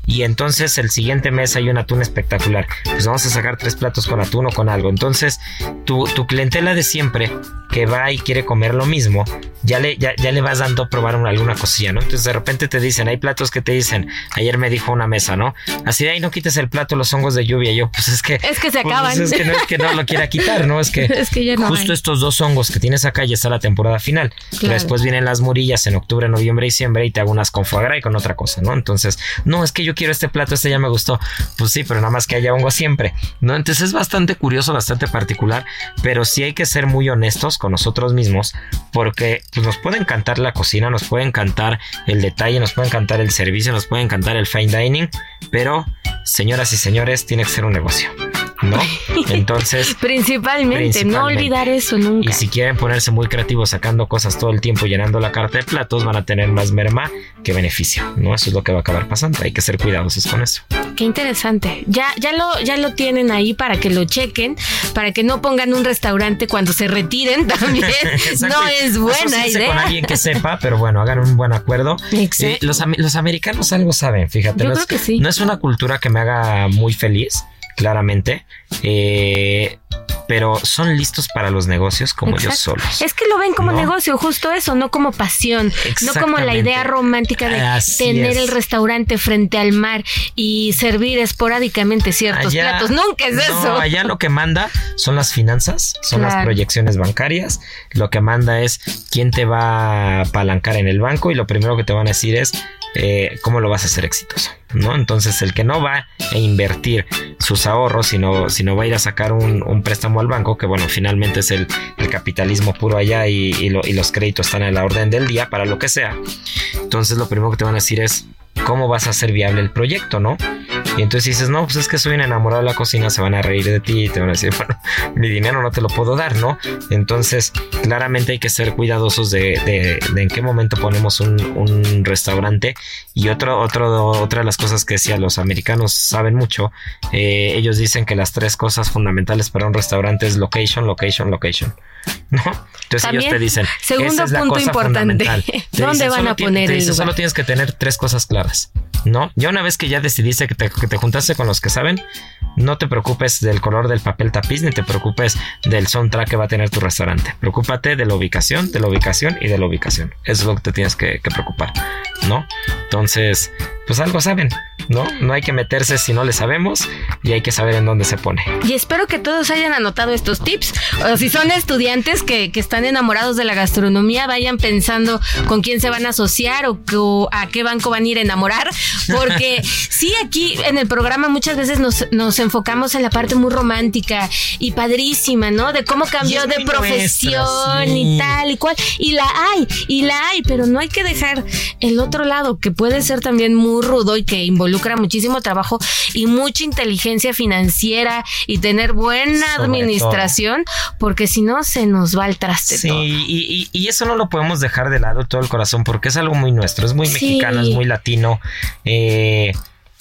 Y entonces el siguiente mes hay un atún espectacular. Pues vamos a sacar tres platos con atún o con algo. Entonces, tu, tu clientela de siempre que va y quiere comer lo mismo, ya le, ya, le vas dando a probar alguna cosilla, ¿no? Entonces de repente te dicen, hay platos que te dicen, ayer me dijo una mesa, ¿no? Así de ahí no quites el plato, los hongos de lluvia. yo, pues es que. Es que se pues, acaban. es que no es que no lo quiera quitar, ¿no? Es que, (laughs) es que ya no justo estos dos hongos que tienes acá ya está la temporada final. Pero después vienen las murillas en octubre, noviembre y diciembre y te hago unas con foie gras y con otra cosa, ¿no? Entonces, no, es que yo quiero este plato, este ya me gustó. Pues sí, pero nada más que haya hongo siempre, ¿no? Entonces es bastante curioso, bastante particular, pero sí hay que ser muy honestos con nosotros mismos porque pues, nos puede encantar la cocina, nos puede encantar el detalle, nos puede encantar el servicio, nos puede encantar el fine dining, pero señoras y señores, tiene que ser un negocio. ¿No? (laughs) Entonces, principalmente, no olvidar eso nunca. Y si quieren ponerse muy creativos sacando cosas todo el tiempo, llenando la carta de platos, van a tener más merma que beneficio, ¿no? Eso es lo que va a acabar pasando. Hay que ser cuidadosos con eso. Qué interesante. Ya, ya lo, ya lo tienen ahí para que lo chequen, para que no pongan un restaurante cuando se retiren (laughs) también. (laughs) no es buena idea. con alguien que sepa, pero bueno, hagan un buen acuerdo. Eh, los, los, americanos algo saben, fíjate. Yo creo que sí. no es una cultura que me haga muy feliz claramente. Eh, pero son listos para los negocios como ellos solos. Es que lo ven como negocio, justo eso, no como pasión, no como la idea romántica de tener el restaurante frente al mar y servir esporádicamente ciertos platos. Nunca es eso. Allá lo que manda son las finanzas, son las proyecciones bancarias, lo que manda es quién te va a apalancar en el banco y lo primero que te van a decir es eh, cómo lo vas a hacer exitoso, ¿no? Entonces el que no va a invertir sus ahorros, sino, sino va a ir a sacar un, préstamo al banco, que bueno, finalmente es el, capitalismo puro allá y, y los créditos están en la orden del día para lo que sea. Entonces lo primero que te van a decir es, ¿cómo vas a hacer viable el proyecto, no? Y entonces dices, no, pues es que soy un enamorado de la cocina, se van a reír de ti y te van a decir, bueno, (laughs) mi dinero no te lo puedo dar, ¿no? Entonces, claramente hay que ser cuidadosos de, en qué momento ponemos un, restaurante. Y otro, otro, otra de las cosas que decía, los americanos saben mucho, eh, ellos dicen que las tres cosas fundamentales para un restaurante es location, location, location. ¿No? Entonces ellos te dicen, segundo punto importante, (laughs) ¿dónde van a poner el lugar? Solo tienes que tener tres cosas claras, ¿no? Ya una vez que ya decidiste que te, que te juntaste con los que saben, no te preocupes del color del papel tapiz ni te preocupes del soundtrack que va a tener tu restaurante. Preocúpate de la ubicación, de la ubicación y de la ubicación. Eso es lo que te tienes que, que preocupar, ¿no? Entonces, pues algo saben, ¿no? No hay que meterse si no le sabemos y hay que saber en dónde se pone. Y espero que todos hayan anotado estos tips. O si son estudiantes que, están enamorados de la gastronomía, vayan pensando con quién se van a asociar o, a qué banco van a ir a enamorar. Porque (laughs) sí, aquí en el programa muchas veces nos, enfocamos en la parte muy romántica y padrísima, ¿no? De cómo cambió de profesión y tal y cual. Y la hay, y la hay, pero no hay que dejar el otro lado que puede ser también muy rudo y que involucra muchísimo trabajo y mucha inteligencia financiera y tener buena administración, porque si no se nos va el traste. Sí, Y, eso no lo podemos dejar de lado todo el corazón, porque es algo muy nuestro, es muy mexicano, es muy latino. Eh,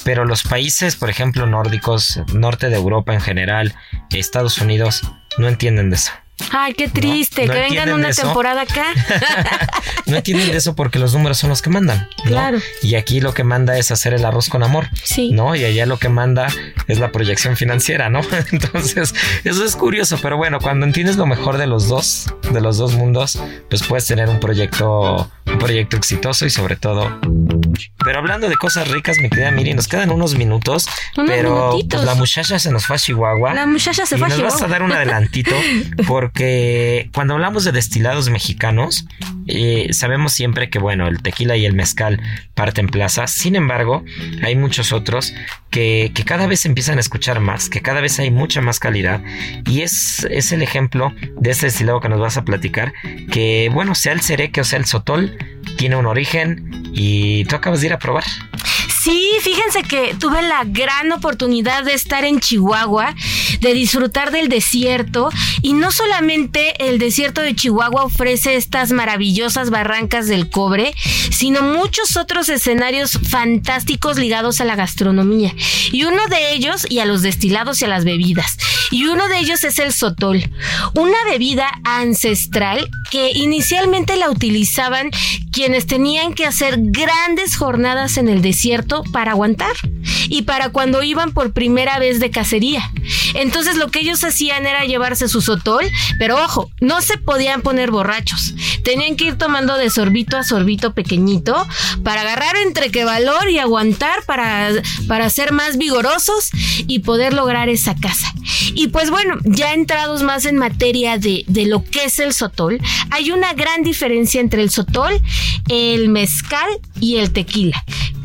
pero los países, por ejemplo, nórdicos, norte de Europa en general, Estados Unidos, no entienden de eso. Ay, qué triste, que vengan una temporada acá. (laughs) no entienden de eso porque los números son los que mandan. Claro. Y aquí lo que manda es hacer el arroz con amor. Sí. ¿No? Y allá lo que manda es la proyección financiera, ¿no? (laughs) Entonces, eso es curioso, pero bueno, cuando entiendes lo mejor de los dos, de los dos mundos, pues puedes tener un proyecto, un proyecto exitoso y sobre todo pero hablando de cosas ricas, mi querida Miri, nos quedan unos minutos. pero pues, la muchacha se nos fue a Chihuahua. La muchacha se fue a Chihuahua. Nos vas a dar un adelantito (laughs) porque cuando hablamos de destilados mexicanos, eh, sabemos siempre que, bueno, el tequila y el mezcal parten plaza. Sin embargo, hay muchos otros que, que, cada vez empiezan a escuchar más, que cada vez hay mucha más calidad. Y es, es el ejemplo de este destilado que nos vas a platicar, que, bueno, sea el cereque o sea el sotol, tiene un origen y tú acabas de ir a probar. Sí, fíjense que tuve la gran oportunidad de estar en Chihuahua, de disfrutar del desierto y no solamente el desierto de Chihuahua ofrece estas maravillosas barrancas del cobre, sino muchos otros escenarios fantásticos ligados a la gastronomía. Y uno de ellos, y a los destilados y a las bebidas. Y uno de ellos es el sotol, una bebida ancestral que inicialmente la utilizaban quienes tenían que hacer grandes jornadas en el desierto para aguantar y para cuando iban por primera vez de cacería. Entonces lo que ellos hacían era llevarse su sotol, pero ojo, no se podían poner borrachos. Tenían que ir tomando de sorbito a sorbito pequeñito para agarrar entre qué valor y aguantar para, para ser más vigorosos y poder lograr esa casa. Y pues bueno, ya entrados más en materia de, de lo que es el sotol, hay una gran diferencia entre el sotol, el mezcal y el tequila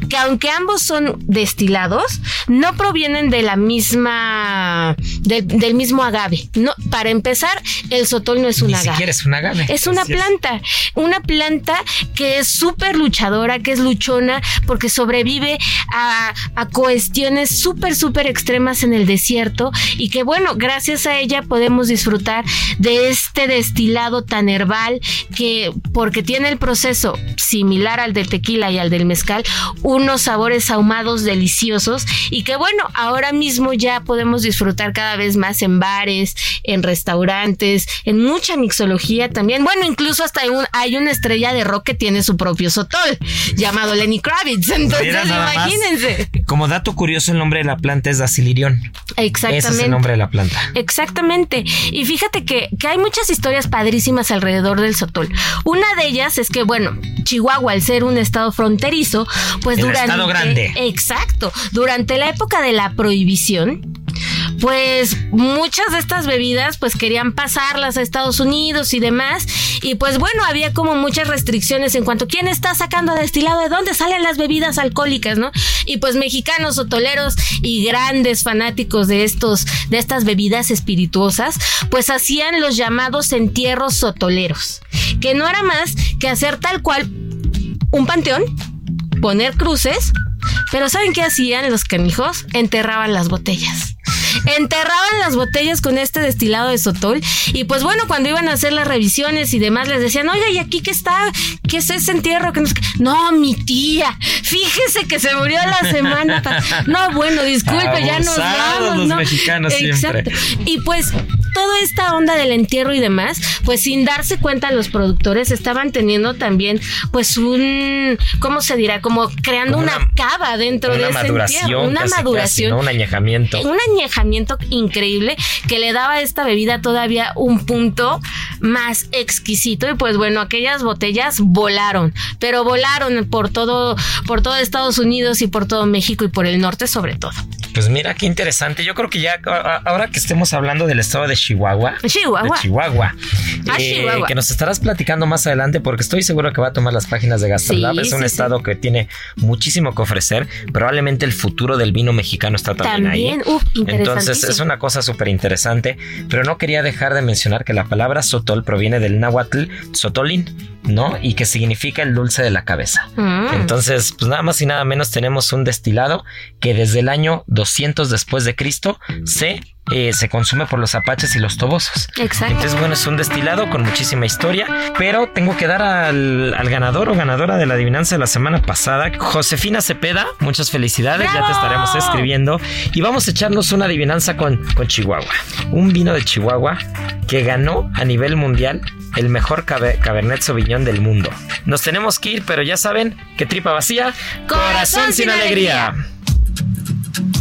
que aunque ambos son destilados, no provienen de la misma, del mismo agave. No, para empezar, el sotol no es un Ni agave. Siquiera es un agave. Es una planta, una planta que es súper luchadora, que es luchona, porque sobrevive a, a cuestiones súper, súper extremas en el desierto y que bueno, gracias a ella podemos disfrutar de este destilado tan herbal que porque tiene el proceso similar al del tequila y al del mezcal, unos sabores ahumados deliciosos y que bueno, ahora mismo ya podemos disfrutar cada vez más en bares, en restaurantes, en mucha mixología también. Bueno, incluso hasta hay, una estrella de rock que tiene su propio sotol llamado Lenny Kravitz. Entonces, imagínense. Como dato curioso, el nombre de la planta es Dacilirión. Exactamente. Ese es el nombre de la planta. Exactamente. Y fíjate que, que hay muchas historias padrísimas alrededor del sotol. Una de ellas es que, bueno, Chihuahua, al ser un estado fronterizo, pues durante grande. Exacto. Durante la época de la prohibición, pues muchas de estas bebidas pues querían pasarlas a Estados Unidos y demás. Y pues bueno, había como muchas restricciones en cuanto a quién está sacando destilado, de dónde salen las bebidas alcohólicas, ¿no? Y pues mexicanos, sotoleros y grandes fanáticos de estos, de estas bebidas espirituosas, pues hacían los llamados entierros sotoleros, que no era más que hacer tal cual un panteón, poner cruces, pero ¿saben qué hacían los canijos? Enterraban las botellas enterraban las botellas con este destilado de sotol y pues bueno, cuando iban a hacer las revisiones y demás les decían, oiga, ¿y aquí qué está? ¿Qué es ese entierro? No, mi tía, fíjese que se murió la semana. (laughs) No, bueno, disculpe, ya nos vamos. Los mexicanos Exacto. Y pues toda esta onda del entierro y demás, pues sin darse cuenta los productores estaban teniendo también pues un, ¿cómo se dirá? Como creando una, cava dentro de ese entierro. Una maduración. Un añejamiento. Un añejamiento increíble que le daba a esta bebida todavía un punto más exquisito y pues bueno, aquellas botellas volaron, pero volaron por todo, por todo Estados Unidos y por todo México y por el norte sobre todo. Pues mira qué interesante. Yo creo que ya ahora que estemos hablando del estado de Chihuahua. Chihuahua. De Chihuahua. Ah, eh, que nos estarás platicando más adelante porque estoy seguro que va a tomar las páginas de Gastrolab. es un estado que tiene muchísimo que ofrecer. Probablemente el futuro del vino mexicano está también, ahí. Entonces es una cosa súper interesante. Pero no quería dejar de mencionar que la palabra sotol proviene del náhuatl sotolin ¿no? Y que significa el dulce de la cabeza. Mm. Entonces, pues nada más y nada menos tenemos un destilado que desde el año 200 después de Cristo se eh, se consume por los apaches y los tobosos. Exacto. Entonces, bueno, es un destilado con muchísima historia, pero tengo que dar al, ganador o ganadora de la adivinanza de la semana pasada, Josefina Cepeda. Muchas felicidades, ya te estaremos escribiendo. Y vamos a echarnos una adivinanza con, con Chihuahua. Un vino de Chihuahua que ganó a nivel mundial el mejor Cabernet Sauvignon del mundo. Nos tenemos que ir, pero ya saben que tripa vacía, corazón, sin, alegría.